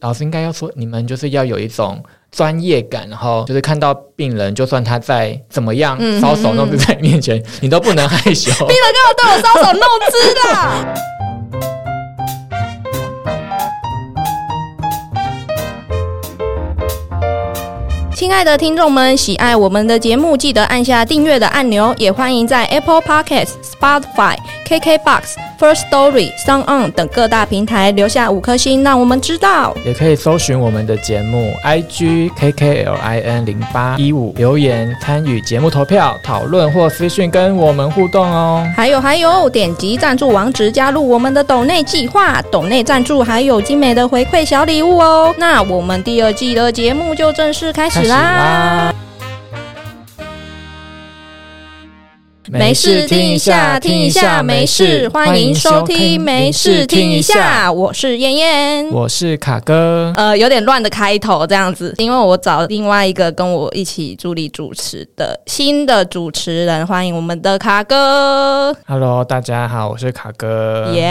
老师应该要说，你们就是要有一种专业感，然后就是看到病人，就算他在怎么样嗯搔首弄姿在你面前，你都不能害羞。病人干嘛对我搔首弄姿的？亲爱的听众们，喜爱我们的节目，记得按下订阅的按钮，也欢迎在 Apple Podcasts、Spotify、KKBox、First Story、Sound On 等各大平台留下五颗星，让我们知道。也可以搜寻我们的节目 IG KKLIN 零八一五，留言参与节目投票、讨论或私讯跟我们互动哦。还有还有，点击赞助网址加入我们的抖内计划，抖内赞助还有精美的回馈小礼物哦。那我们第二季的节目就正式开始开始啦！没事，听一下，听一下，没事，欢迎收听，没事，听一下，。我是燕燕。我是卡哥，呃，有点乱的开头这样子，因为我找另外一个跟我一起助理主持的新的主持人，欢迎我们的卡哥。Hello，大家好，我是卡哥。耶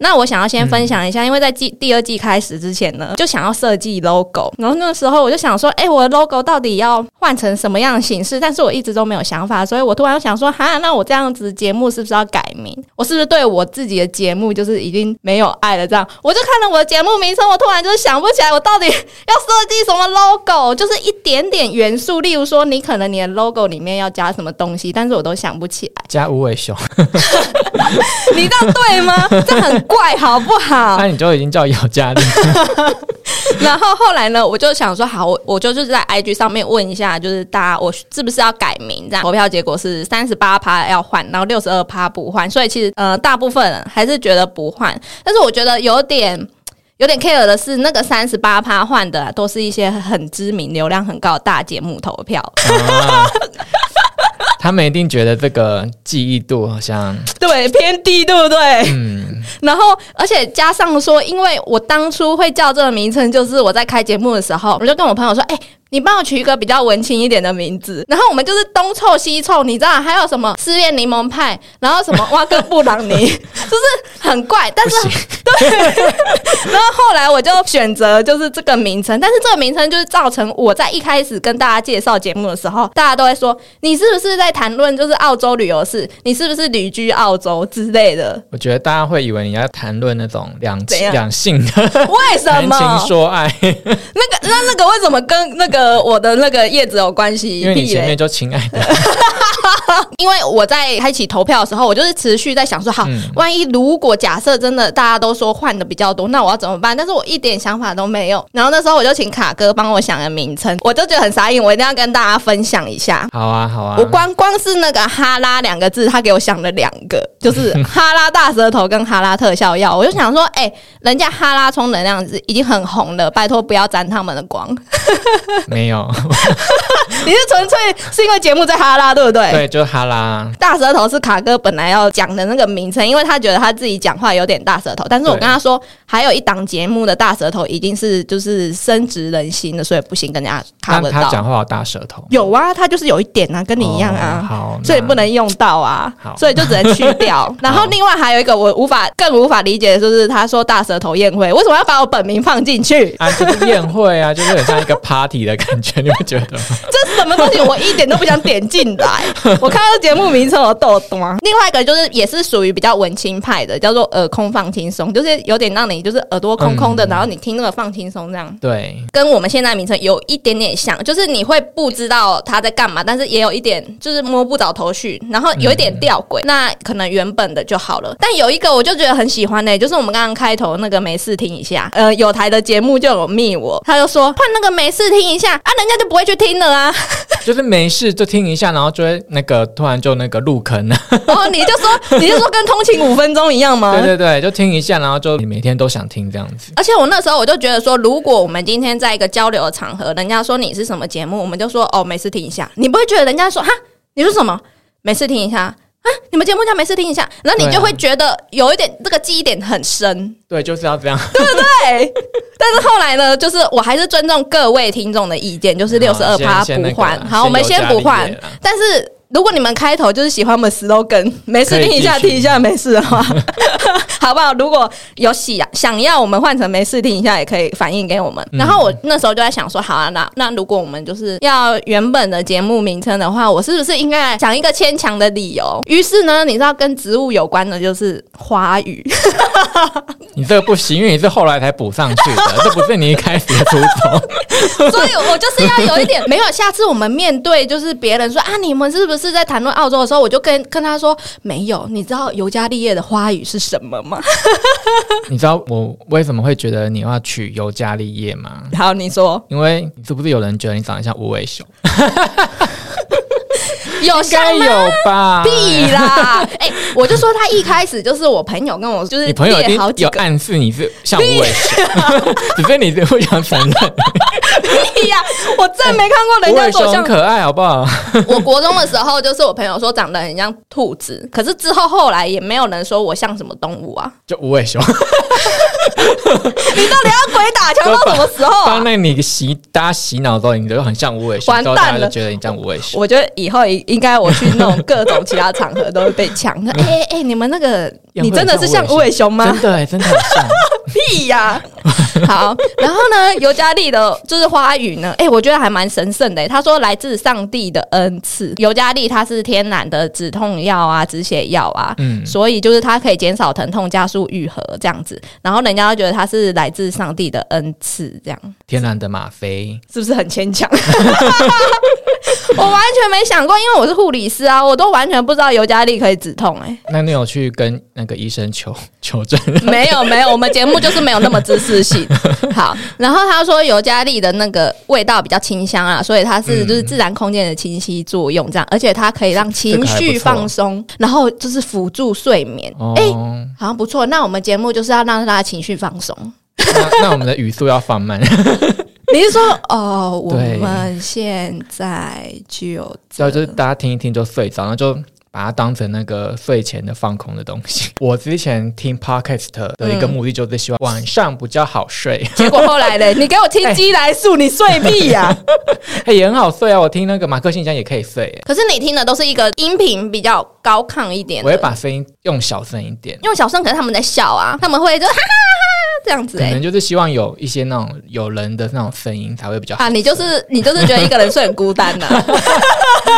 那我想要先分享一下，因为在季第二季开始之前呢，就想要设计 logo，然后那时候我就想说，哎、我的 logo 到底要换成什么样的形式？但是我一直都没有想法，所以我突然想说，哈，那我这样子节目是不是要改名？我是不是对我自己的节目就是已经没有爱了？这样，我就看了我的节目名称，我突然就是想不起来，我到底要设计什么 logo，就是一点点元素，例如说，你可能你的 logo 里面要加什么东西，但是我都想不起来。加无尾熊，你这样对吗？这很怪，好不好那、？你就已经叫姚嘉丽。然后后来呢，我就想说，好，我我就就是在 IG 上面问一下，就是大家我是不是要改名？这样投票结果是三十八趴要换，然后六十二趴不换，所以其实呃大部分人还是觉得不换，但是我觉得有点。有点 care 的是，那个三十八趴换的都是一些很知名、流量很高的大节目投票，啊 他们一定觉得这个记忆度好像，对偏低，对不对？嗯，然后，而且加上说，因为我当初会叫这个名称，就是我在开节目的时候，我就跟我朋友说：“哎、你帮我取一个比较文青一点的名字。”然后我们就是东凑西凑，你知道还有什么失恋柠檬派，然后什么挖哥布朗尼，就是很怪。但是 对，然后后来我就选择就是这个名称，但是这个名称就是造成我在一开始跟大家介绍节目的时候，大家都会说你是不是在谈论就是澳洲旅游事，你是不是旅居澳洲之类的。我觉得大家会以为你要谈论那种两 两性的为什谈么？情说爱，那个那那个为什么跟那个我的那个叶子有关系？因为你前面就亲爱的，因为我在开启投票的时候，我就是持续在想说，好，嗯万一如果假设真的大家都说换的比较多，那我要怎么办？但是我一点想法都没有。然后那时候我就请卡哥帮我想个名称，我就觉得很傻眼，我一定要跟大家分享一下。好啊好啊，我光光是那个哈拉两个字，他给我想了两个，就是哈拉大舌头跟哈拉特效药。我就想说，哎、人家哈拉充能量是已经很红了，拜托不要沾他们的光。没有，你是纯粹是因为节目在哈拉，对不对？对，就哈啦，大舌头是卡哥本来要讲的那个名称，因为他觉得他自己讲话有点大舌头，但是我跟他说，还有一档节目的大舌头已经是就是深植人心了，所以不行跟人家他到。他讲话有大舌头，有啊，他就是有一点啊，跟你一样啊。哦好，所以不能用到啊好，所以就只能去掉。然后另外还有一个我无法更无法理解的就是，他说大舌头宴会为什么要把我本名放进去？啊，就是宴会啊，就是很像一个 party 的感觉，你会觉得吗？这是什么东西？我一点都不想点进来。我 看到节目名称我豆懂啊。另外一个就是也是属于比较文青派的，叫做耳空放轻松，就是有点让你就是耳朵空空的，嗯然后你听那个放轻松这样。对，跟我们现在名称有一点点像，就是你会不知道他在干嘛，但是也有一点就是摸不着头绪，然后有一点吊诡。那可能原本的就好了，但有一个我就觉得很喜欢的、就是我们刚刚开头那个没事听一下，呃，有台的节目就有密我，他就说换那个没事听一下啊，人家就不会去听了啊。就是没事就听一下，然后就会那个突然就那个入坑了。然 后你就说，你就说跟通勤五分钟一样吗？对对对，就听一下，然后就你每天都想听这样子。而且我那时候我就觉得说，如果我们今天在一个交流的场合，人家说你是什么节目，我们就说哦，没事听一下。你不会觉得人家说哈，你说什么？没事听一下啊？你们节目叫没事听一下，然后你就会觉得有一点这个记忆点很深，对，就是要这样。对不对。但是后来呢，就是我还是尊重各位听众的意见，就是六十二趴不换。好，我们先不换。但是如果你们开头就是喜欢我们 slogan，没事听一下，听一下没事的话，好不好？如果有喜想要我们换成没事听一下，也可以反映给我们。嗯然后我那时候就在想说，好啊，那那如果我们就是要原本的节目名称的话，我是不是应该想一个牵强的理由？于是呢，你知道跟植物有关的就是花语，你这个不行，因为你是后来才补上去的，这不是你一开始的初衷。所以我就是要有一点没有。下次我们面对就是别人说啊，你们是不是在谈论澳洲的时候，我就跟跟他说没有。你知道尤加利叶的花语是什么吗？你知道我为什么会觉得你要娶尤加利叶吗？好，你说因为是不是有人觉得你长得像无尾熊？有应该？有吧？屁啦！哎、我就说他一开始就是我朋友跟我就是你朋友一定列好有暗示你是像无尾熊，只是你是不想承认。屁呀、我真没看过人家说像。可爱，好不好？我国中的时候，就是我朋友说长得很像兔子，可是之后后来也没有人说我像什么动物啊！就无尾熊，你到底要鬼打墙到什么时候帮啊？那你洗大家洗脑之后，你就很像无尾熊，完蛋了觉得你像无尾熊。我觉得以后应应该我去那种各种其他场合都会被抢。哎哎哎，你们那个你真的是像无尾熊吗？真的欸真的很像。屁呀、好，然后呢，尤加利的就是花语呢，哎、我觉得还蛮神圣的。他说来自上帝的恩赐，尤加利它是天然的止痛药啊、止血药啊，嗯，所以就是它可以减少疼痛、加速愈合这样子。然后人家都觉得它是来自上帝的恩赐，这样天然的吗啡，是不是很牵强？我完全没想过，因为我是护理师啊，我都完全不知道尤加利可以止痛、哎。那你有去跟那个医生求求证？没有没有，我们节目就是没有那么知识性。好，然后他说尤加利的那个味道比较清香啊，所以它是嗯就是自然空间的清晰作用，这样，而且它可以让情绪放松，然后就是辅助睡眠。哦，哎好像不错，那我们节目就是要让大家情绪放松。那那我们的语速要放慢，你是说哦，我们现在就所以就是大家听一听就睡着，然后就把它当成那个睡前的放空的东西。我之前听 podcast 的一个目的就是希望晚上比较好睡，结果后来嘞，你给我听鸡来素，你睡屁呀、哎、也很好睡啊。我听那个马克信箱也可以睡耶，可是你听的都是一个音频比较高亢一点，我会把声音用小声一点。用小声可是他们在笑啊，他们会就哈哈哈哈这样子哎、可能就是希望有一些那种有人的那种声音才会比较好。啊，你就是你就是觉得一个人睡很孤单呐、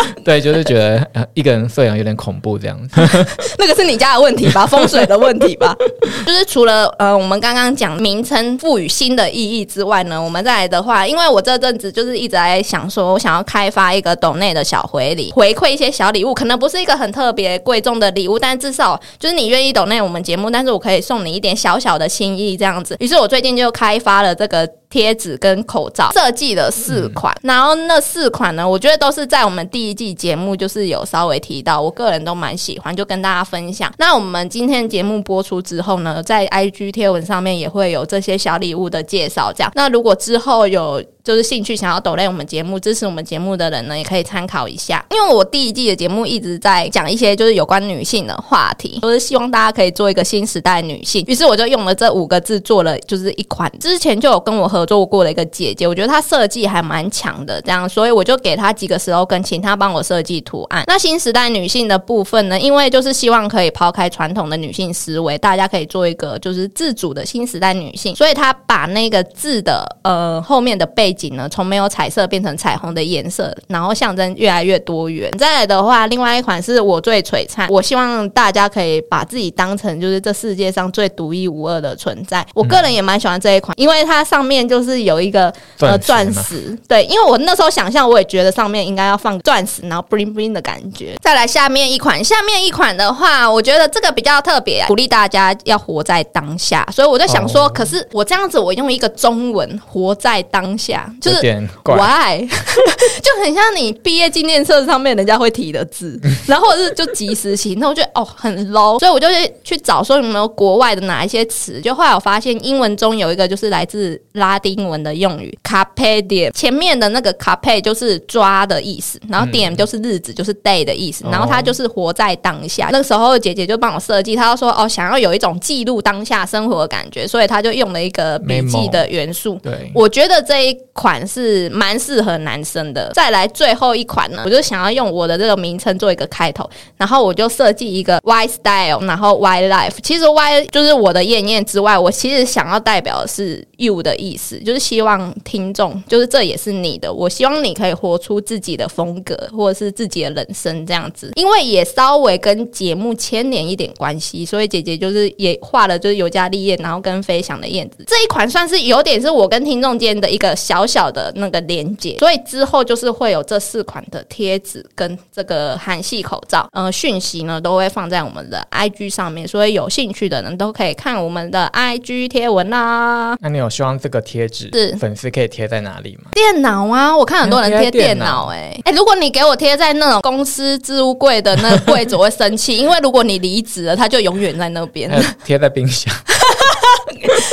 对，就是觉得呃一个人睡有点恐怖这样子。那个是你家的问题吧，风水的问题吧。就是除了呃，我们刚刚讲名称赋予新的意义之外呢，我们再来的话，因为我这阵子就是一直在想说，我想要开发一个斗内的小回礼，回馈一些小礼物，可能不是一个很特别贵重的礼物，但至少就是你愿意懂内我们节目，但是我可以送你一点小小的心意这样子。于是我最近就开发了这个。贴纸跟口罩设计了四款，然后那四款呢，我觉得都是在我们第一季节目就是有稍微提到，我个人都蛮喜欢，就跟大家分享。那我们今天节目播出之后呢，在 IG 贴文上面也会有这些小礼物的介绍。这样，那如果之后有就是兴趣想要抖内我们节目、支持我们节目的人呢，也可以参考一下。因为我第一季的节目一直在讲一些就是有关女性的话题，就是希望大家可以做一个新时代女性。于是我就用了这五个字做了就是一款，之前就有跟我合作过的一个姐姐，我觉得她设计还蛮强的，这样，所以我就给她几个 slogan，请她帮我设计图案。那新时代女性的部分呢，因为就是希望可以抛开传统的女性思维，大家可以做一个就是自主的新时代女性，所以她把那个字的呃后面的背景呢，从没有彩色变成彩虹的颜色，然后象征越来越多元。再来的话，另外一款是我最璀璨，我希望大家可以把自己当成就是这世界上最独一无二的存在。我个人也蛮喜欢这一款，因为它上面就是有一个呃钻钻石石，对，因为我那时候想象，我也觉得上面应该要放钻石，然后 bling bling 的感觉。再来下面一款，下面一款的话，我觉得这个比较特别，鼓励大家要活在当下。所以我在想说，哦可是我这样子，我用一个中文“活在当下”，就是。Why？就很像你毕业纪念册上面人家会提的字，然后或者是就及时行，那我觉得哦很 low，所以我就去去找说有没有国外的哪一些词。就后来我发现英文中有一个就是来自拉丁文的用语 carpe diem，前面的那个 carpe 就是抓的意思，然后 diem 就是日子，就是 day 的意思，然后它就是活在当下。那个时候姐姐就帮我设计，她就说哦，想要有一种记录当下生活的感觉，所以她就用了一个笔记的元素。对，我觉得这一款是蛮适合男生的。再来最后一款呢，我就想要用我的这个名称做一个开头，然后我就设计一个 Y style，然后 Y life。其实 Y 就是我的艳艳之外，我其实想要代表的是 you 的意思，就是希望听众，就是这也是你的。我希望你可以活出自己的风格，或者是自己的人生这样子。因为也稍微跟节目牵连一点关系，所以姐姐就是也画了就是尤加利叶，然后跟飞翔的燕子这一款算是有点是我跟听众间的一个小小小的那个连接。所以之后就是会有这四款的贴纸跟这个韩系口罩，呃，讯息呢都会放在我们的 IG 上面，所以有兴趣的人都可以看我们的 IG 贴文啦。那你有希望这个贴纸是粉丝可以贴在哪里吗？电脑啊，我看很多人贴电脑、贴欸，哎、如果你给我贴在那种公司置物柜的那个柜子，我会生气，因为如果你离职了，它就永远在那边 贴在冰箱，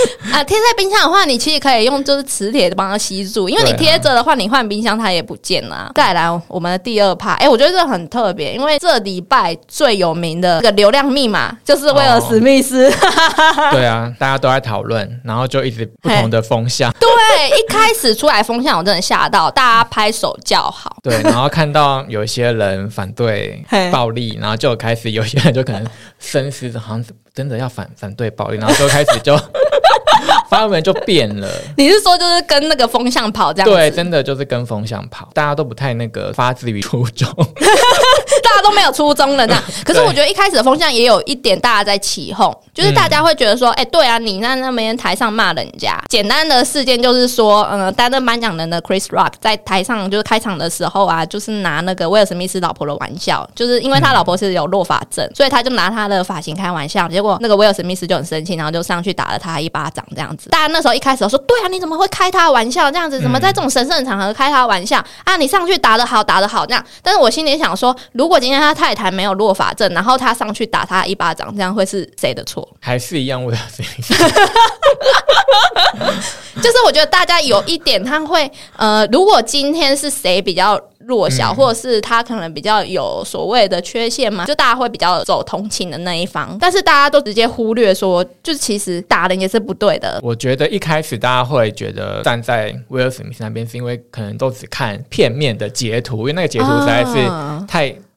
啊。贴在冰箱的话，你其实可以用就是磁铁帮它吸住，因为你贴着的话，你换冰箱它也不见了啊。再来我们的第二趴，哎、我觉得这很特别，因为这礼拜最有名的这个流量密码就是威尔史密斯。对啊，大家都在讨论，然后就一直不同的风向，对，一开始出来风向，我真的吓到，大家拍手叫好。对，然后看到有一些人反对暴力，然后就开始有些人就可能深思，好像真的要反反对暴力，然后就开始就 发文就变了。你是说就是跟那个风向跑这样子？对，真的就是跟风向跑，大家都不太那个发自于初衷。大家都没有初衷了那。可是我觉得一开始的风向也有一点大家在起哄，就是大家会觉得说，哎、对啊，你那那边台上骂人家。简单的事件就是说，嗯、担任颁奖人的 Chris Rock 在台上就是开场的时候啊，就是拿那个威尔史密斯老婆的玩笑，就是因为他老婆是有落发症，所以他就拿他的发型开玩笑，结果那个威尔史密斯就很生气，然后就上去打了他一巴掌这样子。大家那时候一开始都说，对啊，你怎么会开他玩笑这样子？怎么在这种神圣的场合开他玩笑啊？你上去打得好，打得好这样。但是我心里想说，如果今天他太太没有落法证，然后他上去打他一巴掌，这样会是谁的错？还是一样，我的声音。就是我觉得大家有一点，他会呃，如果今天是谁比较弱小，或者是他可能比较有所谓的缺陷嘛，就大家会比较走同情的那一方。但是大家都直接忽略说，就是其实打人也是不对的。我觉得一开始大家会觉得站在威尔史密斯那边，是因为可能都只看片面的截图，因为那个截图实在是啊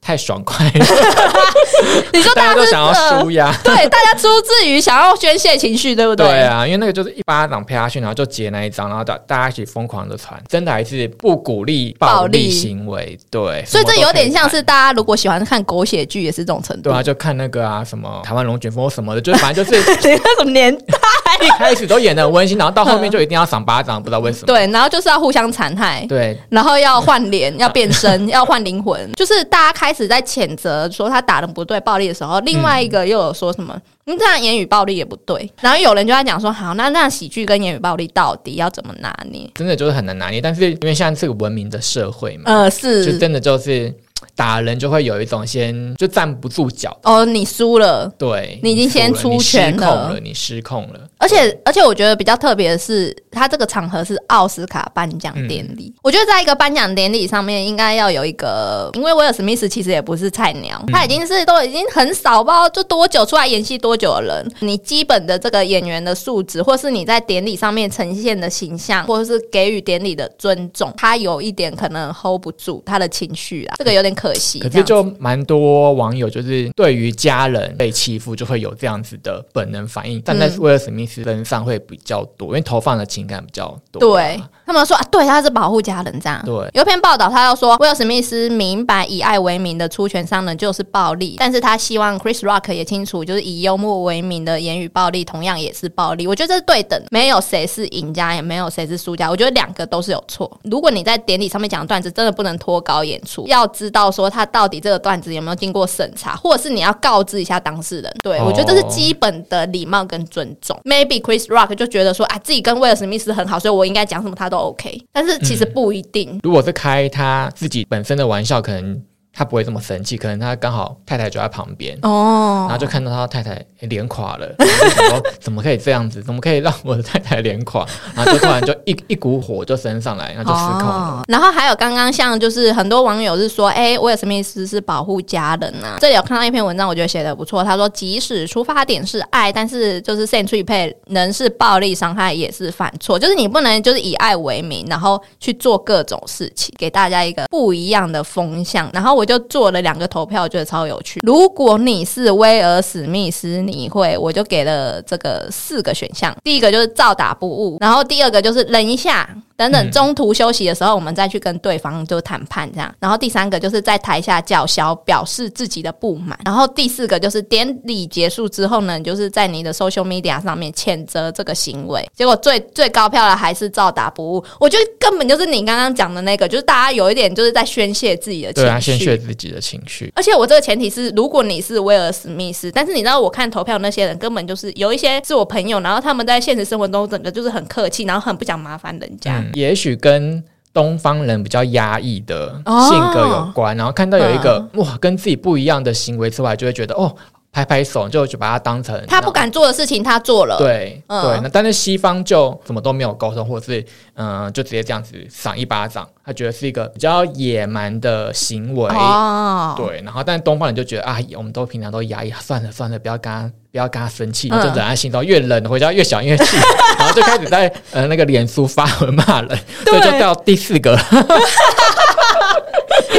太、爽快了，你说大家都想要呃舒压。对，大家出自于想要宣泄情绪，对不对？对啊，因为那个就是一巴掌拍下去，然后就截那一张，然后大大家一起疯狂的传，真的还是不鼓励暴暴力力行为。对，所以这有点像是大家如果喜欢看狗血剧，也是这种程度。对啊，就看那个啊什么台湾龙卷风什么的，就反正就是 你那种年代，一开始都演的很温馨，然后到后面就一定要赏巴掌，不知道为什么。对，然后就是要互相残害。对，然后要换脸，要变身，要换灵魂，就是大家开始在谴责说他打的不对、暴力的时候，另外一个又有说什么，你，这样言语暴力也不对。然后有人就在讲说，好，那那喜剧跟言语暴力到底要怎么拿捏？真的就是很难拿捏。但是因为现在是个文明的社会嘛，呃，是就真的就是打人就会有一种先就站不住脚。哦，你输了。对，你已经先出拳你失控了了，你失控了。而且而且，我觉得比较特别的是，他这个场合是奥斯卡颁奖典礼。我觉得在一个颁奖典礼上面，应该要有一个，因为威尔史密斯其实也不是菜鸟，他已经是都已经很少，不知道就多久出来演戏多久的人。你基本的这个演员的素质，或是你在典礼上面呈现的形象，或者是给予典礼的尊重，他有一点可能 hold 不住他的情绪啊，这个有点可惜。可是就蛮多网友就是对于家人被欺负就会有这样子的本能反应，但在嗯威尔史密斯身上会比较多，因为投放的情感比较多。对，他们说啊，对，他是保护家人这样。对有一篇报道，他要说威尔史密斯明白以爱为名的出拳伤人就是暴力，但是他希望 Chris Rock 也清楚，就是以幽默为名的言语暴力同样也是暴力。我觉得这是对等，没有谁是赢家，也没有谁是输家。我觉得两个都是有错。如果你在典礼上面讲段子，真的不能脱稿演出，要知道说他到底这个段子有没有经过审查，或者是你要告知一下当事人。对、哦我觉得这是基本的礼貌跟尊重。Maybe Chris Rock 就觉得说啊，自己跟威尔史密斯很好，所以我应该讲什么他都 OK，但是其实不一定。如果是开他自己本身的玩笑，可能他不会这么生气，可能他刚好太太就在旁边，哦然后就看到他太太脸垮了，然后就想说怎么可以这样子？怎么可以让我的太太脸垮？然后就突然就一一股火就升上来，然后就失控了。哦然后还有刚刚像就是很多网友是说，哎，威尔史密斯是保护家人啊。这里有看到一篇文章，我觉得写的不错。他说，即使出发点是爱，但是就是 century 配能是暴力伤害也是犯错，就是你不能就是以爱为名，然后去做各种事情，给大家一个不一样的风向。然后我就做了两个投票，我觉得超有趣。如果你是威尔史密斯，你会，我就给了这个四个选项。第一个就是照打不误，然后第二个就是忍一下。等等，中途休息的时候，我们再去跟对方就谈判这样。然后第三个就是在台下叫嚣，表示自己的不满。然后第四个就是典礼结束之后呢，就是在你的 social media 上面谴责这个行为。结果最最高票的还是照打不误。我觉得根本就是你刚刚讲的那个，就是大家有一点就是在宣泄自己的情绪。对自己的情绪。而且我这个前提是，如果你是威尔史密斯，但是你知道我看投票那些人根本就是有一些是我朋友，然后他们在现实生活中整个就是很客气，然后很不想麻烦人家。嗯，也许跟东方人比较压抑的哦性格有关，然后看到有一个、哇跟自己不一样的行为之外，就会觉得哦拍拍手，就就把它当成他不敢做的事情，他做了。对、嗯。对，那但是西方就什么都没有沟通，或者是嗯、呃就直接这样子赏一巴掌，他觉得是一个比较野蛮的行为。哦，对，然后但东方人就觉得啊，我们都平常都压抑，算了算了，不要跟他不要跟他生气，就忍在心中，越冷回家越想越气，然后就开始在呃那个脸书发文骂人，所以就到第四个，你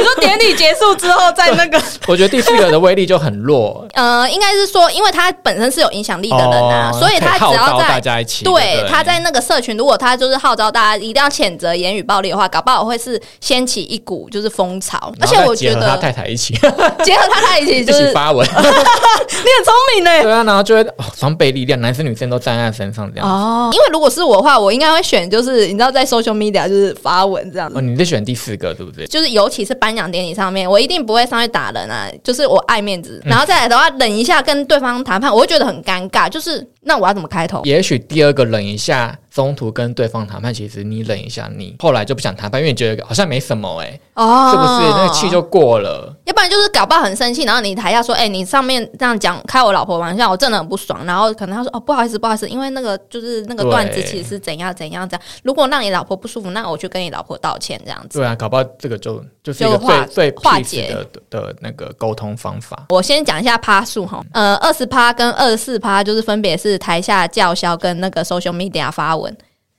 说典礼结束之后，在那个我觉得第四个的威力就很弱，呃，应该是说，因为他本身是有影响力的人啊，哦所以他只要在大家一起，对不，他在那个社群，如果他就是号召大家一定要谴责言语暴力的话，搞不好会是掀起一股就是风潮。而且我觉得他得太太一起 结合他太太一起，一就是 起发文，你很聪明呢。对啊，然后就会哦双倍力量，男生女生都站在他身上这样。哦，因为如果是我的话，我应该会选就是你知道在 social media 就是发文这样子哦，你是选第四个对不对？就是尤其是颁奖典礼上面，我一定不会上去打人啊，就是我爱面子。然后再来的话，忍一下跟对方谈判，我会觉得很尴尬。就是那我要怎么开头？也许第二个忍一下，中途跟对方谈判，其实你忍一下，你后来就不想谈判，因为你觉得好像没什么哎、哦是不是？那个气就过了。要不然就是搞不好很生气，然后你台下说：“哎、你上面这样讲开我老婆玩笑，我真的很不爽。”然后可能他说：“哦，不好意思，不好意思，因为那个就是那个段子其实是怎样怎样怎样。如果让你老婆不舒服，那我去跟你老婆道歉这样子。对啊，搞不好这个就就是一个最最化解的的的那个沟通方法。我先讲一下趴数哈，呃，二十趴跟二十四趴就是分别是台下叫嚣跟那个 social media 发文。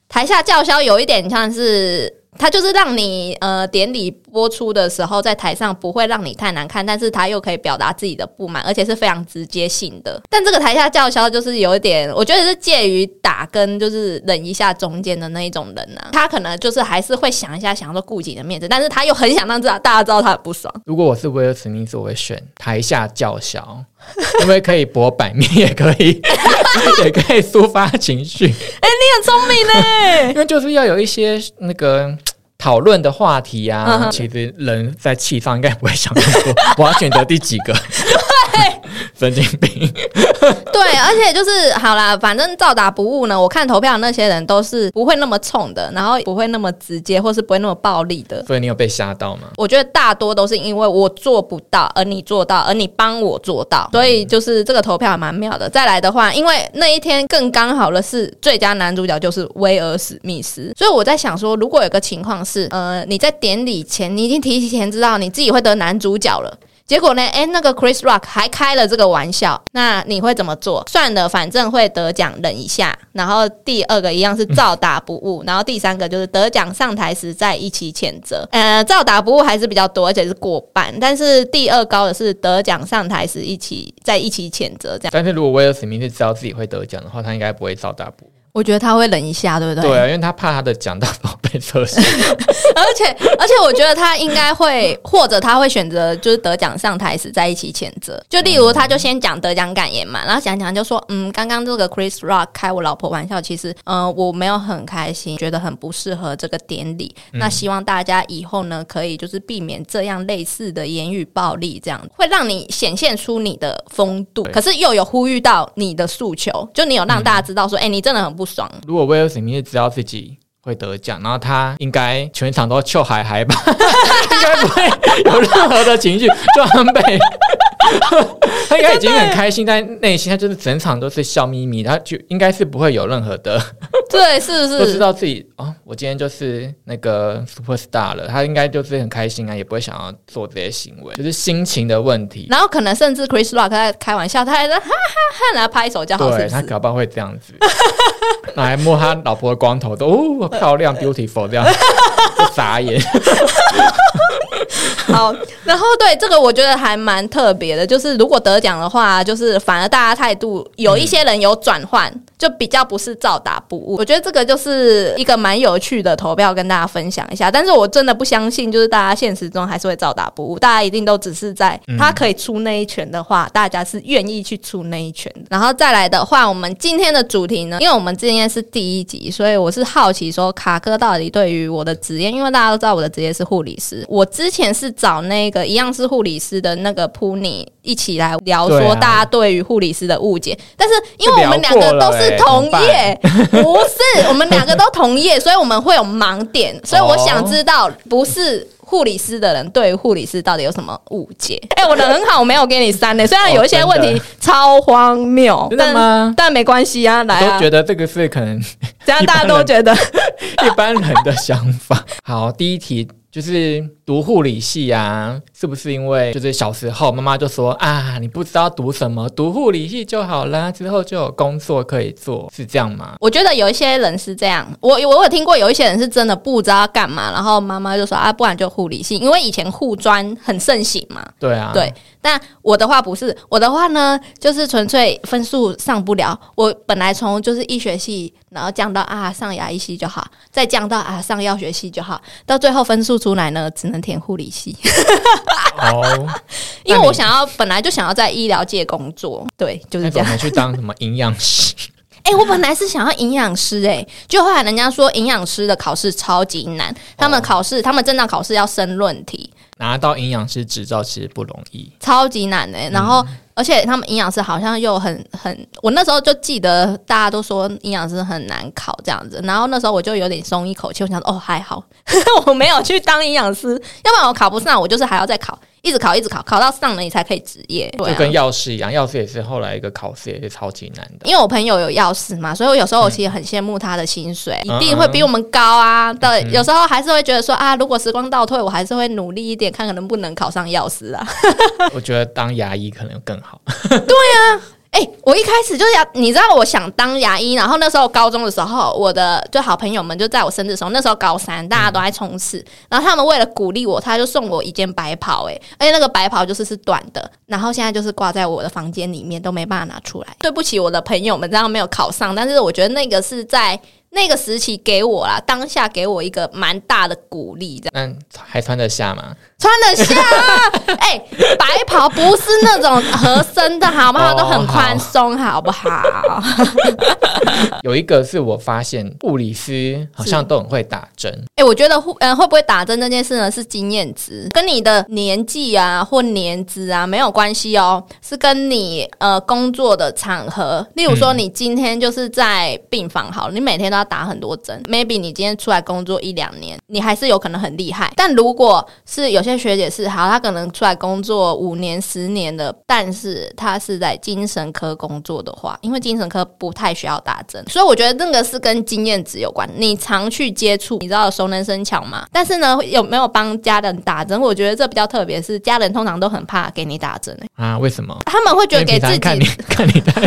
台下叫嚣有一点像是，他就是让你呃典礼播出的时候在台上不会让你太难看，但是他又可以表达自己的不满，而且是非常直接性的。但这个台下叫嚣就是有一点，我觉得是介于打跟就是忍一下中间的那一种人啊，他可能就是还是会想一下，想要说顾自己的面子，但是他又很想让知道大家知道他很不爽。如果我是威尔史密斯，我会选台下叫嚣，因为可以博版面，也可以 也可以抒发情绪，哎你很聪明呢、因为就是要有一些那个。讨论的话题啊，其实人在气上应该不会想那么多。我要选择第几个？神经病。对，而且就是好啦，反正照打不误呢。我看投票的那些人都是不会那么冲的，然后不会那么直接，或是不会那么暴力的。所以你有被吓到吗？我觉得大多都是因为我做不到，而你做到，而你帮我做到，所以就是这个投票还蛮妙的。再来的话，因为那一天更刚好的是最佳男主角就是威尔史密斯，所以我在想说，如果有个情况是，呃，你在典礼前你已经提前知道你自己会得男主角了。结果呢？哎，那个 Chris Rock 还开了这个玩笑，那你会怎么做？算了，反正会得奖，忍一下。然后第二个一样是照打不误，然后第三个就是得奖上台时再一起谴责。呃，照打不误还是比较多，而且是过半。但是第二高的是得奖上台时一起再一起谴责，这样但是如果威尔史密斯知道自己会得奖的话，他应该不会照打不误。我觉得他会忍一下，对不对？对啊，因为他怕他的奖到时候被测试。而且而且，我觉得他应该会，或者他会选择就是得奖上台时在一起谴责。就例如，他就先讲得奖感言嘛，然后讲讲就说，嗯，刚刚这个 Chris Rock 开我老婆玩笑，其实，嗯、我没有很开心，觉得很不适合这个典礼。那希望大家以后呢，可以就是避免这样类似的言语暴力，这样会让你显现出你的风度，可是又有呼吁到你的诉求，就你有让大家知道说，哎、你真的很不爽。如果威尔史密斯知道自己会得奖，然后他应该全场都笑嗨嗨吧，应该不会有任何的情绪，装备。他应该已经很开心，但内心他就是整场都是笑眯眯，他就应该是不会有任何的，对，是不都知是？道自己哦，我今天就是那个 super star 了，他应该就是很开心啊，也不会想要做这些行为，就是心情的问题。然后可能甚至 Chris Rock 在开玩笑，他还在哈哈哈，然后拍手叫好，是对他？搞不好会这样子，然后还摸他老婆的光头，都哦漂亮 beautiful 这样，就傻眼。好，然后对这个我觉得还蛮特别的，就是如果得奖的话，就是反而大家态度有一些人有转换，就比较不是照打不误。我觉得这个就是一个蛮有趣的投票，跟大家分享一下。但是我真的不相信，就是大家现实中还是会照打不误，大家一定都只是在他可以出那一拳的话，大家是愿意去出那一拳。然后再来的话，我们今天的主题呢，因为我们今天是第一集，所以我是好奇说卡哥到底对于我的职业，因为大家都知道我的职业是护理师，我之前是找那个一样是护理师的那个 Puni 一起来聊说大家对于护理师的误解，但是因为我们两个都是欸同业，不是我们两个都同业，所以我们会有盲点，所以我想知道不是。护理师的人对于护理师到底有什么误解？哎、我人很好，我没有给你删的，虽然有一些问题超荒谬，真的但吗但没关系啊，来啊都，觉得这个是可能这样大家都觉得 一般人的想法。好，第一题就是读护理系啊，是不是因为就是小时候妈妈就说啊，你不知道读什么，读护理系就好啦，之后就有工作可以做，是这样吗？我觉得有一些人是这样，我我有听过有一些人是真的不知道干嘛，然后妈妈就说啊，不然就护理系，因为以前护专很盛行嘛。对啊，对，但我的话不是，我的话呢，就是纯粹分数上不了。我本来从就是医学系，然后降到啊上牙医系就好，再降到啊上药学系就好，到最后分数出来呢，只能填护理系，哦，因为我想要本来就想要在医疗界工作，对，就是这样。那怎么去当什么营养师？哎、我本来是想要营养师，哎，就后来人家说营养师的考试超级难，他们考试，他们正常考试要申论题，拿到营养师执照其实不容易。超级难的、然后，而且他们营养师好像又很很，我那时候就记得大家都说营养师很难考这样子，然后那时候我就有点松一口气，我想说哦还好，我没有去当营养师，要不然我考不上，我就是还要再考，一直考一直考，考到上了你才可以职业。对啊就跟药师一样，药师也是后来一个考试也是超级难的。因为我朋友有药师嘛，所以我有时候我其实很羡慕他的薪水，嗯一定会比我们高啊。对，有时候还是会觉得说啊，如果时光倒退，我还是会努力一点，看看能不能考上药师啊。我觉得当牙医可能更好。哎、我一开始就是要，你知道，我想当牙医，然后那时候高中的时候，我的就好朋友们就在我生日的时候，那时候高三，大家都在冲刺，然后他们为了鼓励我，他就送我一件白袍、哎，而且那个白袍就是是短的，然后现在就是挂在我的房间里面，都没办法拿出来。对不起，我的朋友们，这样没有考上，但是我觉得那个是在那个时期给我啦，当下给我一个蛮大的鼓励，这样那还穿得下吗？穿得下啊。哎、白袍不是那种合身的好不好？哦都很宽松，好不好？有一个是我发现护理师好像都很会打针，哎、我觉得护呃会不会打针这件事呢，是经验值，跟你的年纪啊或年资啊没有关系哦，是跟你呃工作的场合，例如说你今天就是在病房好了，你每天都要打很多针，maybe 你今天出来工作一两年，你还是有可能很厉害。但如果是有些学姐是好，她可能出来工作五年、十年的，但是她是在精神科工作的话，因为精神科不太需要打针，所以我觉得那个是跟经验值有关。你常去接触，你知道熟能生巧嘛？但是呢，有没有帮家人打针？我觉得这比较特别，是家人通常都很怕给你打针、欸啊？为什么？他们会觉得给自己看你己看你太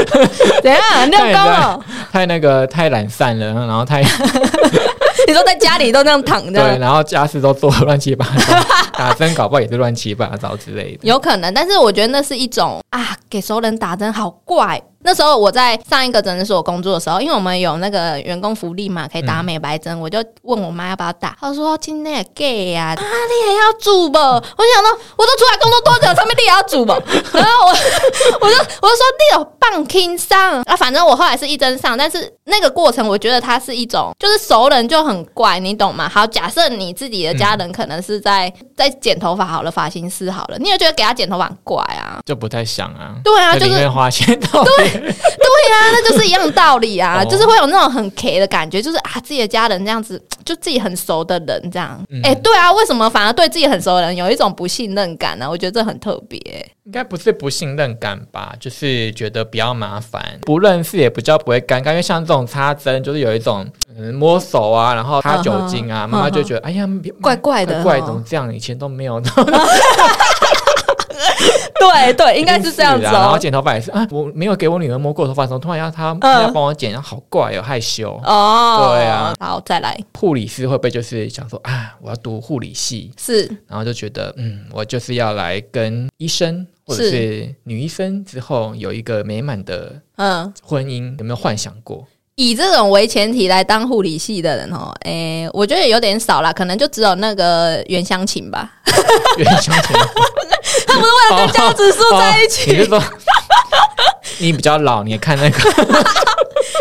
怎样六？太那个太懒散了，然后太 你说在家里都那样躺着对，着，然后家事都做得乱七八糟，打针搞不好也是乱七八糟之类的。有可能，但是我觉得那是一种啊，给熟人打针好怪。那时候我在上一个诊所工作的时候，因为我们有那个员工福利嘛，可以打美白针，我就问我妈要不要打。她说：“今天也 gay 呀、啊，你也要煮不？”我想到我都出来工作多久，上面你也要煮不？然后我我就我就说你有棒轻上啊，反正我后来是一针上，但是那个过程我觉得它是一种，就是熟人就很怪，你懂吗？好，假设你自己的家人可能是在、在剪头发好了，发型师好了，你也觉得给他剪头发很怪啊？就不太想啊，对啊，就是花钱 到底对啊，那就是一样道理啊，哦。就是会有那种很 K 的感觉，就是啊，自己的家人这样子，就自己很熟的人这样。哎、对啊，为什么反而对自己很熟的人有一种不信任感呢、我觉得这很特别、应该不是不信任感吧，就是觉得比较麻烦，不认识也比较不会尴尬，因为像这种插针，就是有一种嗯摸手啊，然后擦酒精啊，妈妈就觉得哎呀怪怪的。怪怎么这样？以前都没有，对对，应该是这样子哦。然后剪头发也是啊，我没有给我女儿摸过头发的时候，突然要她她要帮我剪，好怪哦，害羞。哦，对啊，好，再来。护理师会不会就是想说啊，我要读护理系，是。然后就觉得嗯，我就是要来跟医生或者是。是女医生之后有一个美满的嗯，婚姻，有没有幻想过？以这种为前提来当护理系的人哦，诶，我觉得有点少啦，可能就只有那个袁湘琴吧，原相亲，他不是为了跟江直树在一起，哦你是说你比较老，你也看那个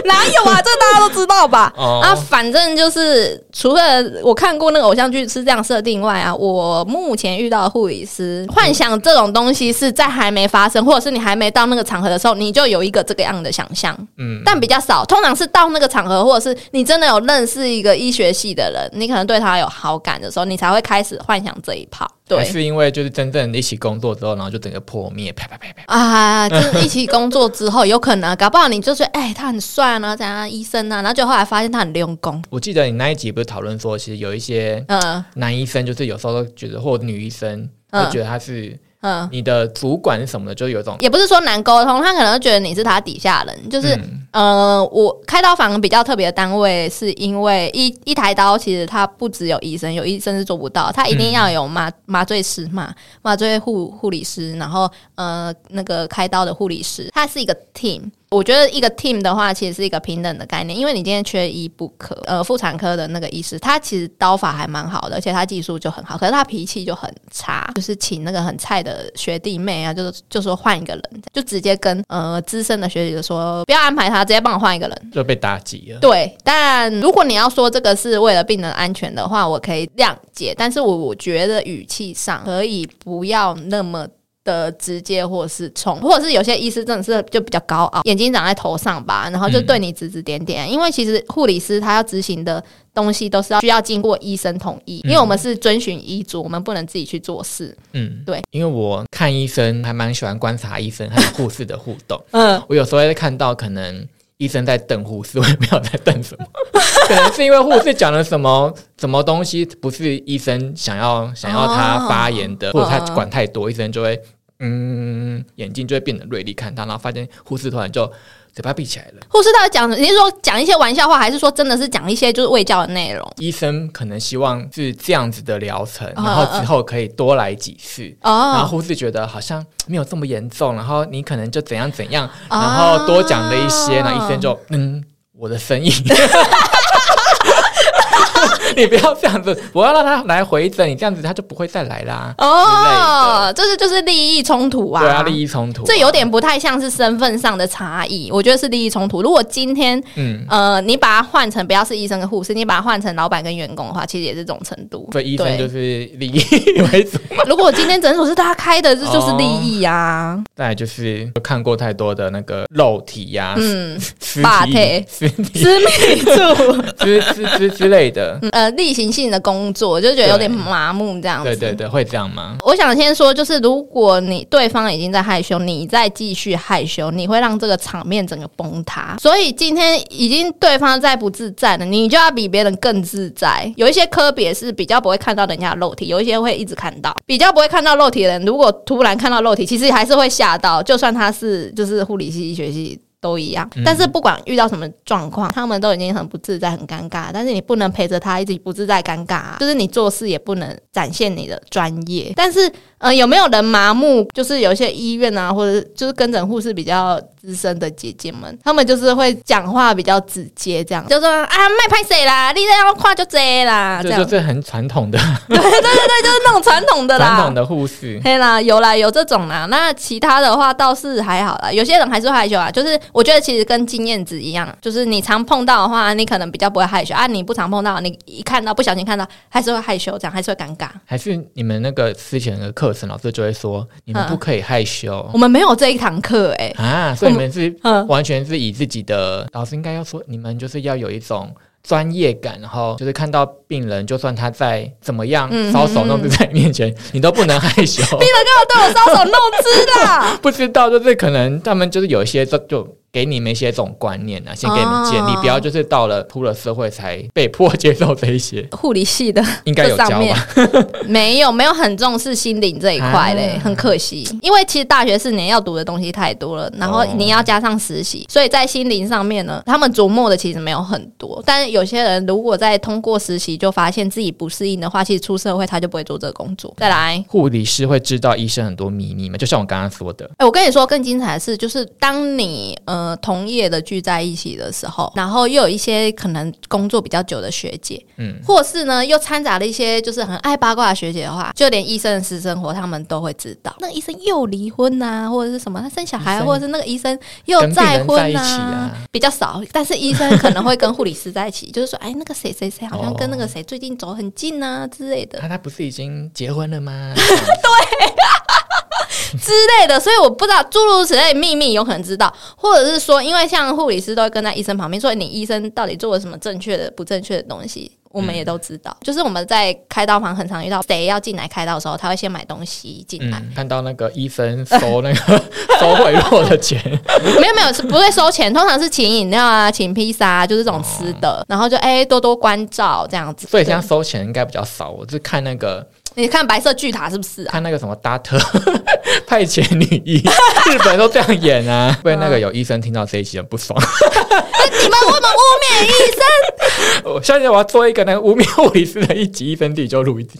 哪有啊？这大家都知道吧？啊，反正就是除了我看过那个偶像剧是这样设定外啊，我目前遇到的护理师幻想这种东西是在还没发生，或者是你还没到那个场合的时候，你就有一个这个样的想象，嗯，但比较少。通常是到那个场合，或者是你真的有认识一个医学系的人，你可能对他有好感的时候，你才会开始幻想这一炮。还对。是因为就是真正一起工作之后，然后就整个破灭，啪啪啪啪。啊，就是一起工作之后，有可能搞不好你就觉得，哎、他很帅啊，然后怎样医生啊，然后就后来发现他很用功，我记得你那一集不是讨论说，其实有一些嗯男医生，就是有时候都觉得，或女医生嗯会觉得他是嗯，你的主管是什么的，就有一种也不是说难沟通，他可能觉得你是他底下人，就是、嗯呃，我开刀房比较特别的单位，是因为一一台刀其实它不只有医生，有医生是做不到，他一定要有麻麻醉师嘛，麻醉护护理师，然后呃那个开刀的护理师，他是一个 team。我觉得一个 team 的话，其实是一个平等的概念，因为你今天缺医不可。呃，妇产科的那个医师，他其实刀法还蛮好的，而且他技术就很好，可是他脾气就很差，就是请那个很菜的学弟妹啊，就是就说换一个人，就直接跟呃资深的学姐就说不要安排他，直接帮我换一个人。就被打击了。对，但如果你要说这个是为了病人安全的话，我可以谅解，但是我我觉得语气上可以不要那么。的直接或者是冲，或者是有些医师真的是就比较高傲，眼睛长在头上吧，然后就对你指指点点。因为其实护理师他要执行的东西都是要需要经过医生同意，因为我们是遵循医嘱，我们不能自己去做事。嗯，对，因为我看医生还蛮喜欢观察医生和护士的互动。嗯，我有时候会看到可能医生在瞪护士，我也不知道在瞪什么，可能是因为护士讲了什么什么东西不是医生想要想要他发言的，哦或者他管太多，医生就会嗯眼睛就会变得锐利看他，然后发现护士突然就嘴巴闭起来了。护士到底讲，你是说讲一些玩笑话，还是说真的是讲一些就是卫教的内容？医生可能希望是这样子的疗程，嗯然后之后可以多来几次。然后哦，护士觉得好像没有这么严重，然后你可能就怎样怎样，啊然后多讲了一些，然后医生就嗯，我的生意。你不要这样子，我要让他来回诊，你这样子他就不会再来啦。哦，这是就是利益冲突啊，对啊，利益冲突啊、这有点不太像是身份上的差异，我觉得是利益冲突。如果今天嗯，呃你把它换成不要是医生跟护士，你把它换成老板跟员工的话，其实也是这种程度。所以医生就是利益为主。如果今天诊所是他开的，这就是利益啊。再来就是看过太多的那个肉体呀、嗯，尸体霸体、尸体私密处，之之之之类的。嗯呃，例行性的工作，就觉得有点麻木这样子。对对对，会这样吗？我想先说，就是如果你对方已经在害羞，你再继续害羞，你会让这个场面整个崩塌。所以今天已经对方在不自在了，你就要比别人更自在。有一些科别是比较不会看到人家的肉体，有一些会一直看到。比较不会看到肉体的人，如果突然看到肉体，其实还是会吓到，就算他是就是护理系、医学系。都一样，但是不管遇到什么状况，他们都已经很不自在、很尴尬。但是你不能陪着他一直不自在、尴尬、啊，就是你做事也不能展现你的专业。但是，呃，有没有人麻木？就是有一些医院啊，或者就是跟诊护士比较资深的姐姐们，她们就是会讲话比较直接，这样就说啊，卖拍谁啦，你这样跨就这啦，这样就是很传统的 对对对就是那种传统的啦，传统的护士。嘿啦，有啦，有这种啦。那其他的话倒是还好啦，有些人还是会害羞啊。就是我觉得其实跟经验值一样，就是你常碰到的话，你可能比较不会害羞啊；你不常碰到，你一看到不小心看到，还是会害羞，这样还是会尴尬。还是你们那个之前的课程，老师就会说你们嗯不可以害羞、我们没有这一堂课哎、啊，所所以你们是嗯完全是以自己的老师应该要说，你们就是要有一种专业感，然后就是看到病人，就算他在怎么样嗯搔首弄姿在你面前，你都不能害羞。病人干嘛对我搔首弄姿的？不知道，就是可能他们就是有一些就就给你们一些这种观念啊，先给你们建立，哦不要就是到了出了社会才被迫接受这一些，护理系的应该有教吧？没有没有很重视心灵这一块嘞，啊很可惜。因为其实大学四年要读的东西太多了，然后哦你要加上实习，所以在心灵上面呢，他们琢磨的其实没有很多。但是有些人如果在通过实习就发现自己不适应的话，其实出社会他就不会做这个工作。再来。护理师会知道医生很多秘密吗？就像我刚刚说的，哎、我跟你说，更精彩的是，就是当你呃同业的聚在一起的时候，然后又有一些可能工作比较久的学姐，嗯，或是呢又掺杂了一些就是很爱八卦的学姐的话，就连医生的私生活他们都会知道。那个医生又离婚呐、或者是什么他生小孩，或者是那个医生又再婚人在一起啊比较少。但是医生可能会跟护理师在一起，就是说，哎，那个谁谁谁好像跟那个谁最近走很近啊之类的。啊，他不是已经结婚了吗？之类的，所以我不知道诸如此类秘密有可能知道，或者是说，因为像护理师都会跟在医生旁边，所以你医生到底做了什么正确的、不正确的东西，我们也都知道。就是我们在开刀房很常遇到谁要进来开刀的时候，他会先买东西进来，嗯，看到那个医生收那个收贿赂的钱，没有没有是不会收钱，通常是请饮料啊、请披萨啊，就是这种吃的，然后就哎、多多关照这样子。所以现在收钱应该比较少。我是看那个你看白色巨塔是不是啊？看那个什么达特 派遣女医，日本都这样演啊，被那个有医生听到这一集很不爽。你们为什么污蔑医生，我相信我要做一个那个污蔑护理师的一集，一分地就录一集。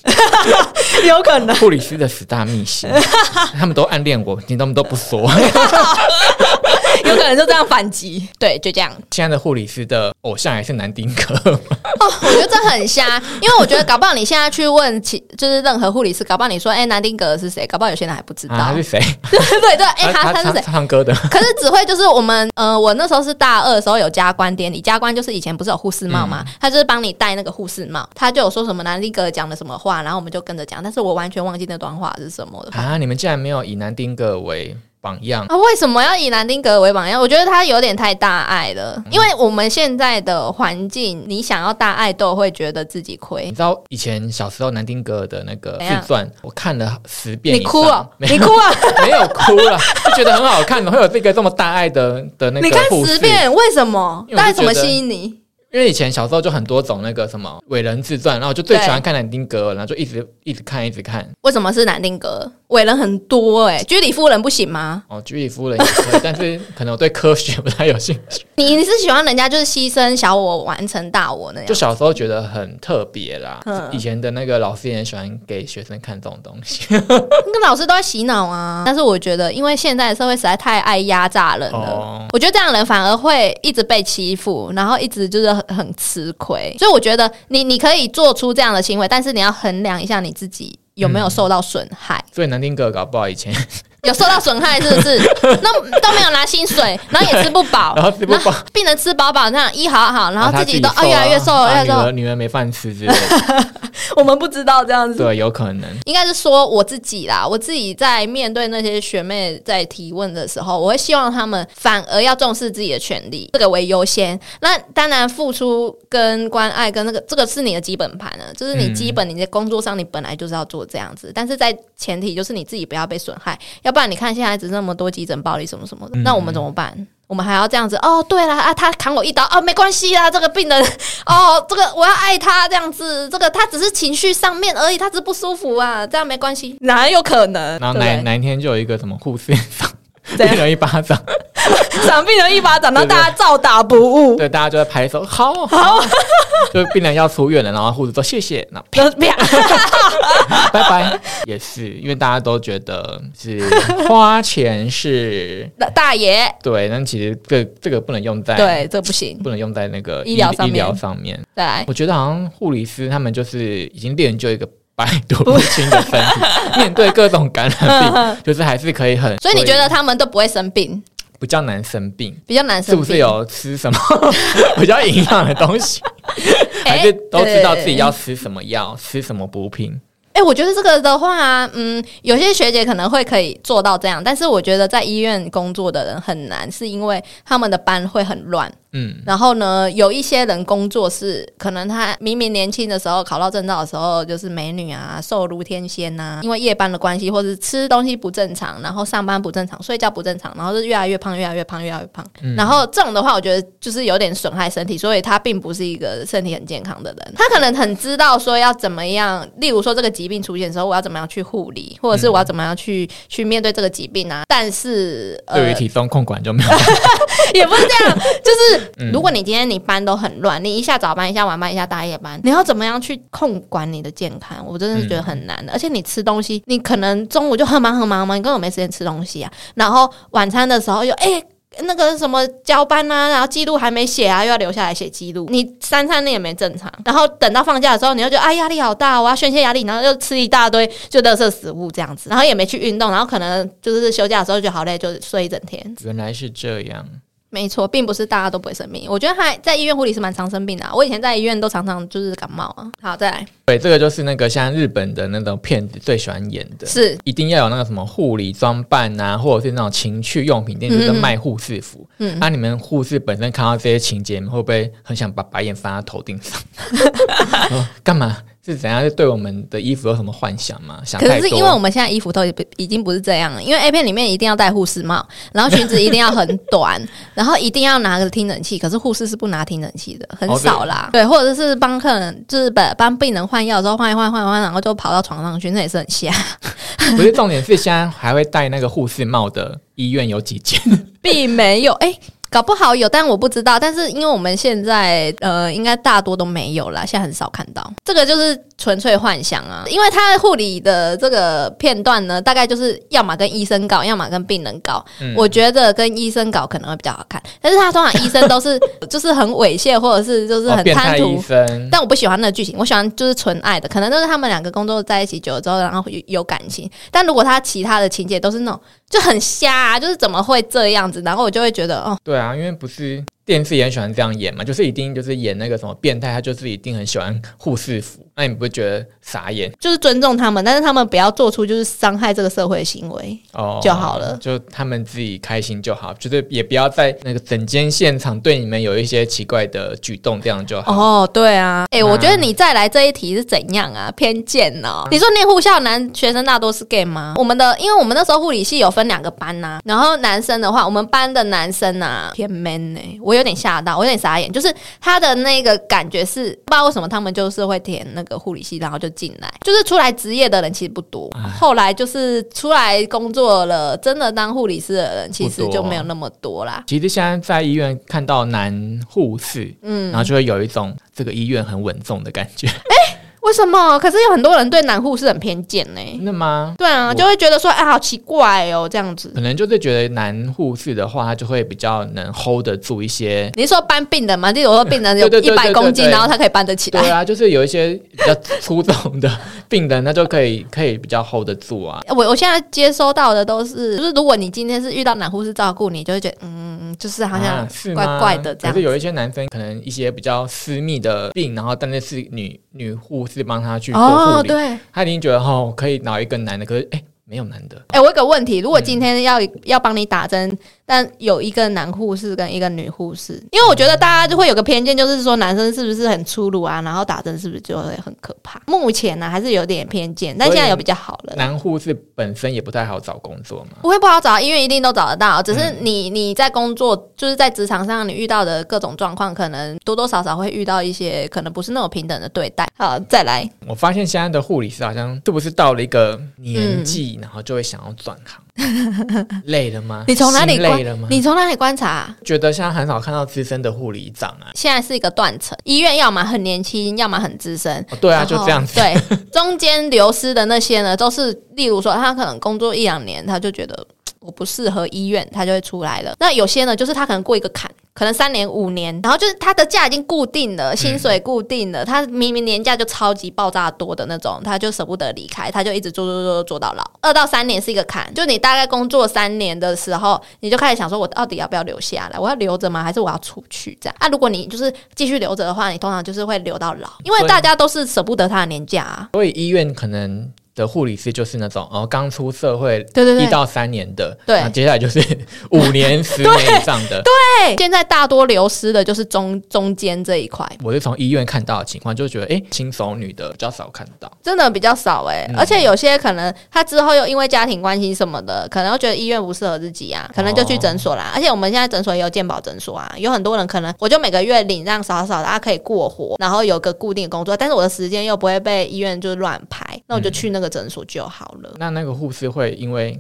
有可能。护理师的十大秘辛，他们都暗恋我，你他们都不说。有可能就这样反击，对，就这样。现在的护理师的偶像还是南丁格，哦，我觉得这很瞎，因为我觉得搞不好你现在去问其就是任何护理师，搞不好你说，哎、南丁格是谁？搞不好有些人还不知道。啊，他是谁？对对对，哎、他他是唱谁？唱歌的。可是只会就是我们呃，我那时候是大二的时候有加官典礼，加官就是以前不是有护士帽嘛，他就是帮你戴那个护士帽，他就有说什么南丁格尔讲的什么话，然后我们就跟着讲，但是我完全忘记那段话是什么了。啊！你们竟然没有以南丁格尔为榜样？啊，为什么要以南丁格尔为榜样？我觉得他有点太大爱了，因为我们现在的环境，你想要大爱都会觉得自己亏你。知道以前小时候南丁格尔的那个自传，我看了十遍，你哭了，你哭啊！没有哭了，就觉得很好看，会有这个这么大爱的的那个你看十。遍，为什么？因为我就大概怎么吸引你？因为以前小时候就很多种那个什么伟人自传，然后我就最喜欢看南丁格尔，然后就一直一直看一直看。为什么是南丁格尔？伟人很多哎、居里夫人不行吗？哦，居里夫人也可以，但是可能我对科学不太有兴趣。你你是喜欢人家就是牺牲小我完成大我那样就？小时候觉得很特别啦。嗯以前的那个老师也很喜欢给学生看这种东西。那个老师都在洗脑啊。但是我觉得，因为现在的社会实在太爱压榨人了，哦我觉得这样的人反而会一直被欺负，然后一直就是很很吃亏。所以我觉得你你可以做出这样的行为，但是你要衡量一下你自己有没有受到损害。所以南丁格搞不好以前，有受到损害是不是？那都没有拿薪水，然后也吃不饱，然后吃不饱病人吃饱饱，那样医好好，然后自己都瘦哦越来越瘦，啊越来越瘦。儿女儿没饭吃之类的，我们不知道这样子。对，有可能。应该是说我自己啦，我自己在面对那些学妹在提问的时候，我会希望他们反而要重视自己的权利，这个为优先。那当然，付出跟关爱跟那个这个是你的基本盘了，就是你基本你在工作上你本来就是要做这样子，但是在前提就是你自己不要被损害，要不然你看现在只那么多急诊暴力什么什么的，那我们怎么办？我们还要这样子哦？对了啊，他砍我一刀哦，没关系啊，这个病人哦，这个我要爱他这样子，这个他只是情绪上面而已，他只是不舒服啊，这样没关系，哪有可能？然后哪哪一天就有一个什么护士赏 病人一巴掌，对赏病人一巴掌，然后大家照打不误，对，大家就在拍手，好。好，就病人要出院了，然后护士说谢谢，那然后啪，拜拜，也是因为大家都觉得是花钱是大爷，对，但其实这这个不能用在对，这不行，不能用在那个医疗上医疗上面。对，我觉得好像护理师他们就是已经练就一个百毒不侵的身体，面对各种感染病，就是还是可以很。所以你觉得他们都不会生病，比较难生病？比较难生病，是不是有吃什么 比较营养的东西？哎还是都知道自己要呃吃什么药，吃什么补品？哎、我觉得这个的话，嗯，有些学姐可能会可以做到这样，但是我觉得在医院工作的人很难，是因为他们的班会很乱。嗯，然后呢，有一些人工作是可能他明明年轻的时候考到证照的时候就是美女啊，瘦如天仙呐、因为夜班的关系，或者是吃东西不正常，然后上班不正常，睡觉不正常，然后就越来越胖，越来越胖，越来越胖。然后这种的话，我觉得就是有点损害身体，所以他并不是一个身体很健康的人。他可能很知道说要怎么样，例如说这个疾病出现的时候，我要怎么样去护理，或者是我要怎么样去、去面对这个疾病啊。但是呃，对于体重控管就没有。也不是这样，就是如果你今天你班都很乱，你一下早班，一下晚班，一下大夜班，你要怎么样去控管你的健康？我真的是觉得很难的。而且你吃东西，你可能中午就很忙很忙嘛，你根本没时间吃东西啊。然后晚餐的时候又哎。那个什么交班啊，然后记录还没写啊，又要留下来写记录。你三餐那也没正常，然后等到放假的时候，你又觉得啊压力好大，我要宣泄压力，然后又吃一大堆就垃圾食物这样子，然后也没去运动，然后可能就是休假的时候就好累，就睡一整天。原来是这样，没错，并不是大家都不会生病。我觉得还在医院护理是蛮常生病的啊、我以前在医院都常常就是感冒啊。好，再来对，这个就是那个像日本的那种片子最喜欢演的，是一定要有那个什么护理装扮啊，或者是那种情趣用品店，就是卖护士服。嗯那、你们护士本身看到这些情节，你们会不会很想把白眼翻到头顶上？哦干嘛？是怎样？是对我们的衣服有什么幻想吗？想。可是因为我们现在衣服都已已经不是这样了，因为 A 片里面一定要戴护士帽，然后裙子一定要很短，然后一定要拿个听诊器。可是护士是不拿听诊器的，很哦少啦。对，或者是帮客人就是帮帮病人换药的时候换一换换一换，然后就跑到床上去，那也是很瞎。不是重点是现在还会戴那个护士帽的医院有几间？并没有，哎、搞不好有，但我不知道。但是因为我们现在呃，应该大多都没有啦，现在很少看到。这个就是纯粹幻想啊，因为他护理的这个片段呢，大概就是要么跟医生搞，要么跟病人搞。嗯我觉得跟医生搞可能会比较好看，但是他通常医生都是 就是很猥亵，或者是就是哦很贪图。生。但我不喜欢那个剧情，我喜欢就是纯爱的，可能就是他们两个工作在一起久了之后，然后有有感情。但如果他其他的情节都是那种就很瞎、啊，就是怎么会这样子？然后我就会觉得，哦，对啊，因为不是电视也很喜欢这样演嘛，就是一定就是演那个什么变态，他就是一定很喜欢护士服，那你不会觉得傻眼就是尊重他们，但是他们不要做出就是伤害这个社会的行为。哦就好了就他们自己开心就好，就是也不要在那个整间现场对你们有一些奇怪的举动，这样就好。哦，对啊，哎、那我觉得你再来这一题是怎样啊？偏见哦。你说念护校男学生大多是 gay 吗？我们的，因为我们那时候护理系有分两个班呐、然后男生的话，我们班的男生啊偏 man 呢、我有点吓到，我有点傻眼，就是他的那个感觉是不知道为什么他们就是会填那个护理系，然后就进来，就是出来职业的人其实不多，后来就是出来工作了，真的当护理师的人其实就没有那么多啦。其实现在在医院看到男护士，嗯，然后就会有一种这个医院很稳重的感觉，为什么？可是有很多人对男护士很偏见呢、真的吗？对啊，就会觉得说，哎，好奇怪哦，这样子。可能就是觉得男护士的话，他就会比较能 hold 得住一些。你是说搬病人吗？例如说病人有一对对对对百公斤，对然后他可以搬得起来。对啊，就是有一些比较粗重的病人，那就可以可以比较 hold 得住啊。我我现在接收到的都是，就是如果你今天是遇到男护士照顾你，就会觉得，嗯，就是好像啊是吗怪怪的这样可是有一些男生可能一些比较私密的病，然后但是是女女护士帮他去做护哦，理，对，他已经觉得哦可以找一个男的，可是哎没有男的，哎、我有个问题，如果今天要、要帮你打针，但有一个男护士跟一个女护士，因为我觉得大家就会有个偏见，就是说男生是不是很粗鲁啊，然后打针是不是就会很可怕？目前呢、还是有点偏见，但现在有比较好了。男护士本身也不太好找工作嘛。不会不好找，医院一定都找得到。只是你你在工作，就是在职场上，你遇到的各种状况，可能多多少少会遇到一些可能不是那么平等的对待。好，再来，我发现现在的护理师好像是不是到了一个年纪，嗯然后就会想要转行，累了吗？你从哪里累了吗？你从哪里观察？觉得现在很少看到资深的护理长啊。现在是一个断层，医院要么很年轻，要么很资深。哦、对啊，就这样子。对，中间流失的那些呢，都是例如说他可能工作一两年，他就觉得。不适合医院，他就会出来了。那有些呢，就是他可能过一个坎，可能三年五年，然后就是他的假已经固定了，薪水固定了，他明明年假就超级爆炸多的那种，他就舍不得离开，他就一直做做做做到老。二到三年是一个坎，就你大概工作三年的时候，你就开始想说，我到底要不要留下来？我要留着吗？还是我要出去？这样啊？如果你就是继续留着的话，你通常就是会留到老，因为大家都是舍不得他的年假啊。所以医院可能。的护理师就是那种哦，刚出社会，对对对，一到三年的，对，接下来就是 五年、十 年以上的，对。现在大多流失的就是中中间这一块。我是从医院看到的情况，就觉得哎，轻熟女的比较少看到，真的比较少哎。而且有些可能他之后又因为家庭关系什么的，可能又觉得医院不适合自己啊，可能就去诊所啦。而且我们现在诊所也有健保诊所啊，有很多人可能我就每个月领这样少少的，他可以过活，然后有个固定工作，但是我的时间又不会被医院就乱排，那我就去那个诊所就好了。那那个护士会因为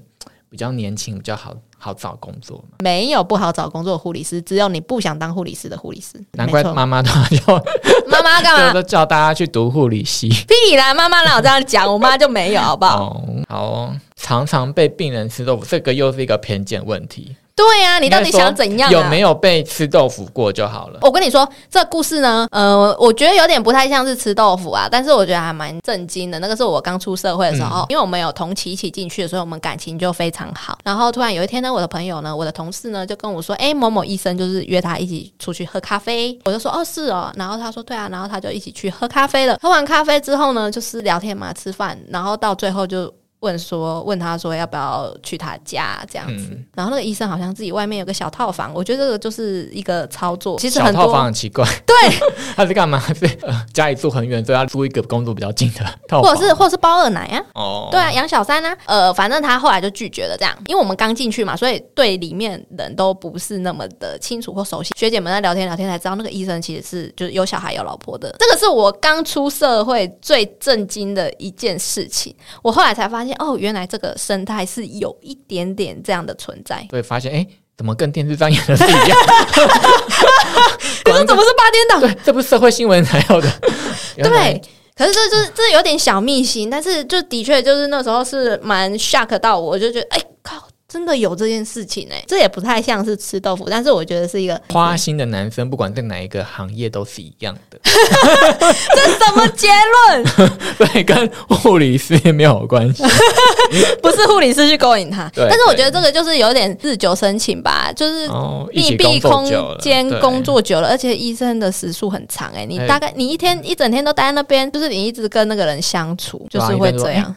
比较年轻，比较好好找工作吗？没有不好找工作的护理师，只有你不想当护理师的护理师。难怪妈妈都就 妈妈干嘛都 叫大家去读护理系？屁啦！妈妈哪有这样讲？我妈就没有，好不好？好，常常被病人吃豆腐，这个又是一个偏见问题。对呀，你到底想怎样？有没有被吃豆腐过就好了？我跟你说，这故事呢，呃，我觉得有点不太像是吃豆腐啊，但是我觉得还蛮震惊的。那个是我刚出社会的时候，因为我们有同期一起进去的，所以我们感情就非常好。然后突然有一天呢，我的朋友呢，我的同事呢，就跟我说：“哎，某某医生就是约他一起出去喝咖啡。”我就说：“哦，是哦。”然后他说：“对啊。”然后他就一起去喝咖啡了。喝完咖啡之后呢，就是聊天嘛，吃饭，然后到最后就。问说，问他说要不要去他家这样子，然后那个医生好像自己外面有个小套房，我觉得这个就是一个操作。其实很套房很奇怪，对，他是干嘛？是家里住很远，所以要租一个工作比较近的套房，或者是或者是包二奶啊？哦，对啊，养小三呢？呃，反正他后来就拒绝了这样，因为我们刚进去嘛，所以对里面人都不是那么的清楚或熟悉。学姐们在聊天聊天才知道，那个医生其实是就是有小孩有老婆的。这个是我刚出社会最震惊的一件事情，我后来才发现。哦，原来这个生态是有一点点这样的存在。对，发现哎，怎么跟电视上演的是一样？可是怎么 是八点档？对，这不是社会新闻才有的。对，可是这就是这有点小秘辛，但是就的确就是那时候是蛮 shock 到我，就觉得哎靠。真的有这件事情哎，这也不太像是吃豆腐，但是我觉得是一个花心的男生，不管在哪一个行业都是一样的。这什么结论？对，跟护理师没有关系，不是护理师去勾引他。但是我觉得这个就是有点日久生情吧，就是密闭空间工作久了，而且医生的时数很长哎，你大概你一天一整天都待在那边，就是你一直跟那个人相处，就是会这样。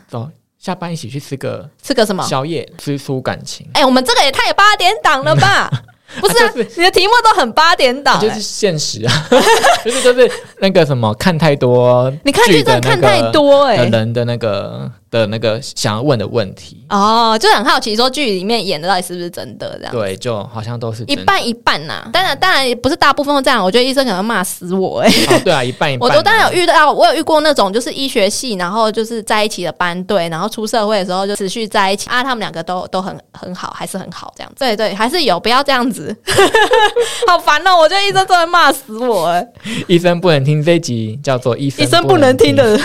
下班一起去吃个吃个什么宵夜，吃出感情。哎，我们这个也太八点档了吧？不是，你的题目都很八点档，就是现实啊，就是就是那个什么看太多，你看剧真的看太多哎，人的那个。的那个想要问的问题哦，就很好奇，说剧里面演的到底是不是真的这样？对，就好像都是一半一半呐。当然，当然也不是大部分都这样。我觉得医生可能骂死我哎。对啊，一半一半。我我当然有遇到，我有遇过那种就是医学系，然后就是在一起的班队，然后出社会的时候就持续在一起啊。他们两个都都很很好，还是很好这样。对对，还是有，不要这样子，好烦哦！我觉得医生真的骂死我哎。医生不能听这集，叫做医生医生不能听的。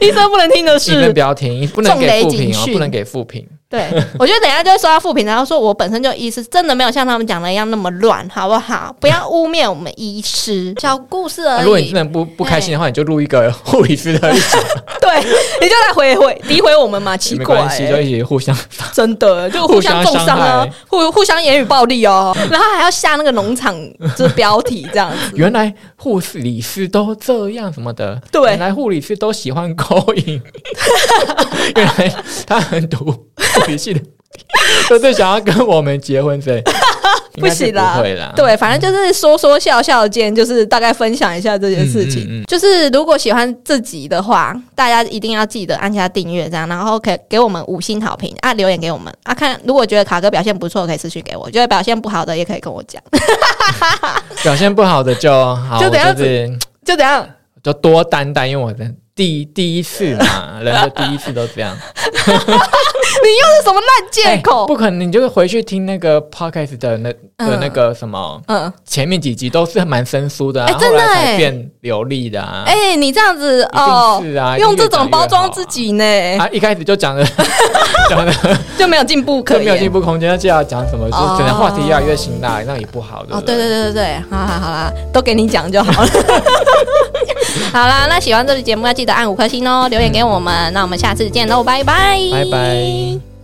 医生不能听的是，医生不要听，不能给负评哦，不能给负评。对，我觉得等下就会收到负评，然后说我本身就医师，真的没有像他们讲的一样那么乱，好不好？不要污蔑我们医师。小故事而已。如果你真的不不开心的话，你就录一个护理师的。对，你就来回回诋毁我们嘛，奇怪。没关系，就一起互相。真的，就互相重伤啊，互互相言语暴力哦，然后还要下那个农场这标题这样子。原来护士、理师都这样什么的。对，原来护理师都喜欢勾引。原来他很毒。脾气的，都是想要跟我们结婚，对？不行啦。对，反正就是说说笑笑间，就是大概分享一下这件事情。就是如果喜欢自己的话，大家一定要记得按下订阅，这样，然后可以给我们五星好评啊，留言给我们啊。看，如果觉得卡哥表现不错，可以私讯给我；觉得表现不好的，也可以跟我讲。表现不好的就好，就怎样子，就怎样，就多担待，因为我的第第一次嘛，人的第一次都这样。是什么烂借口？不可能，你就是回去听那个 podcast 的那的那个什么，嗯，前面几集都是蛮生疏的，啊，哎真的后来才哎变流利的啊。哎、你这样子哦是啊，用这种包装自己呢，啊，一开始就讲的 讲的就没有进步可就没有进。步空间，那就要讲什么，就可能话题越来越辛辣，那也不好的。哦，对对对对对，好好好啦，都给你讲就好了。好啦，那喜欢这期节目要记得按五颗星哦，留言给我们。那我们下次见喽，拜拜，拜拜。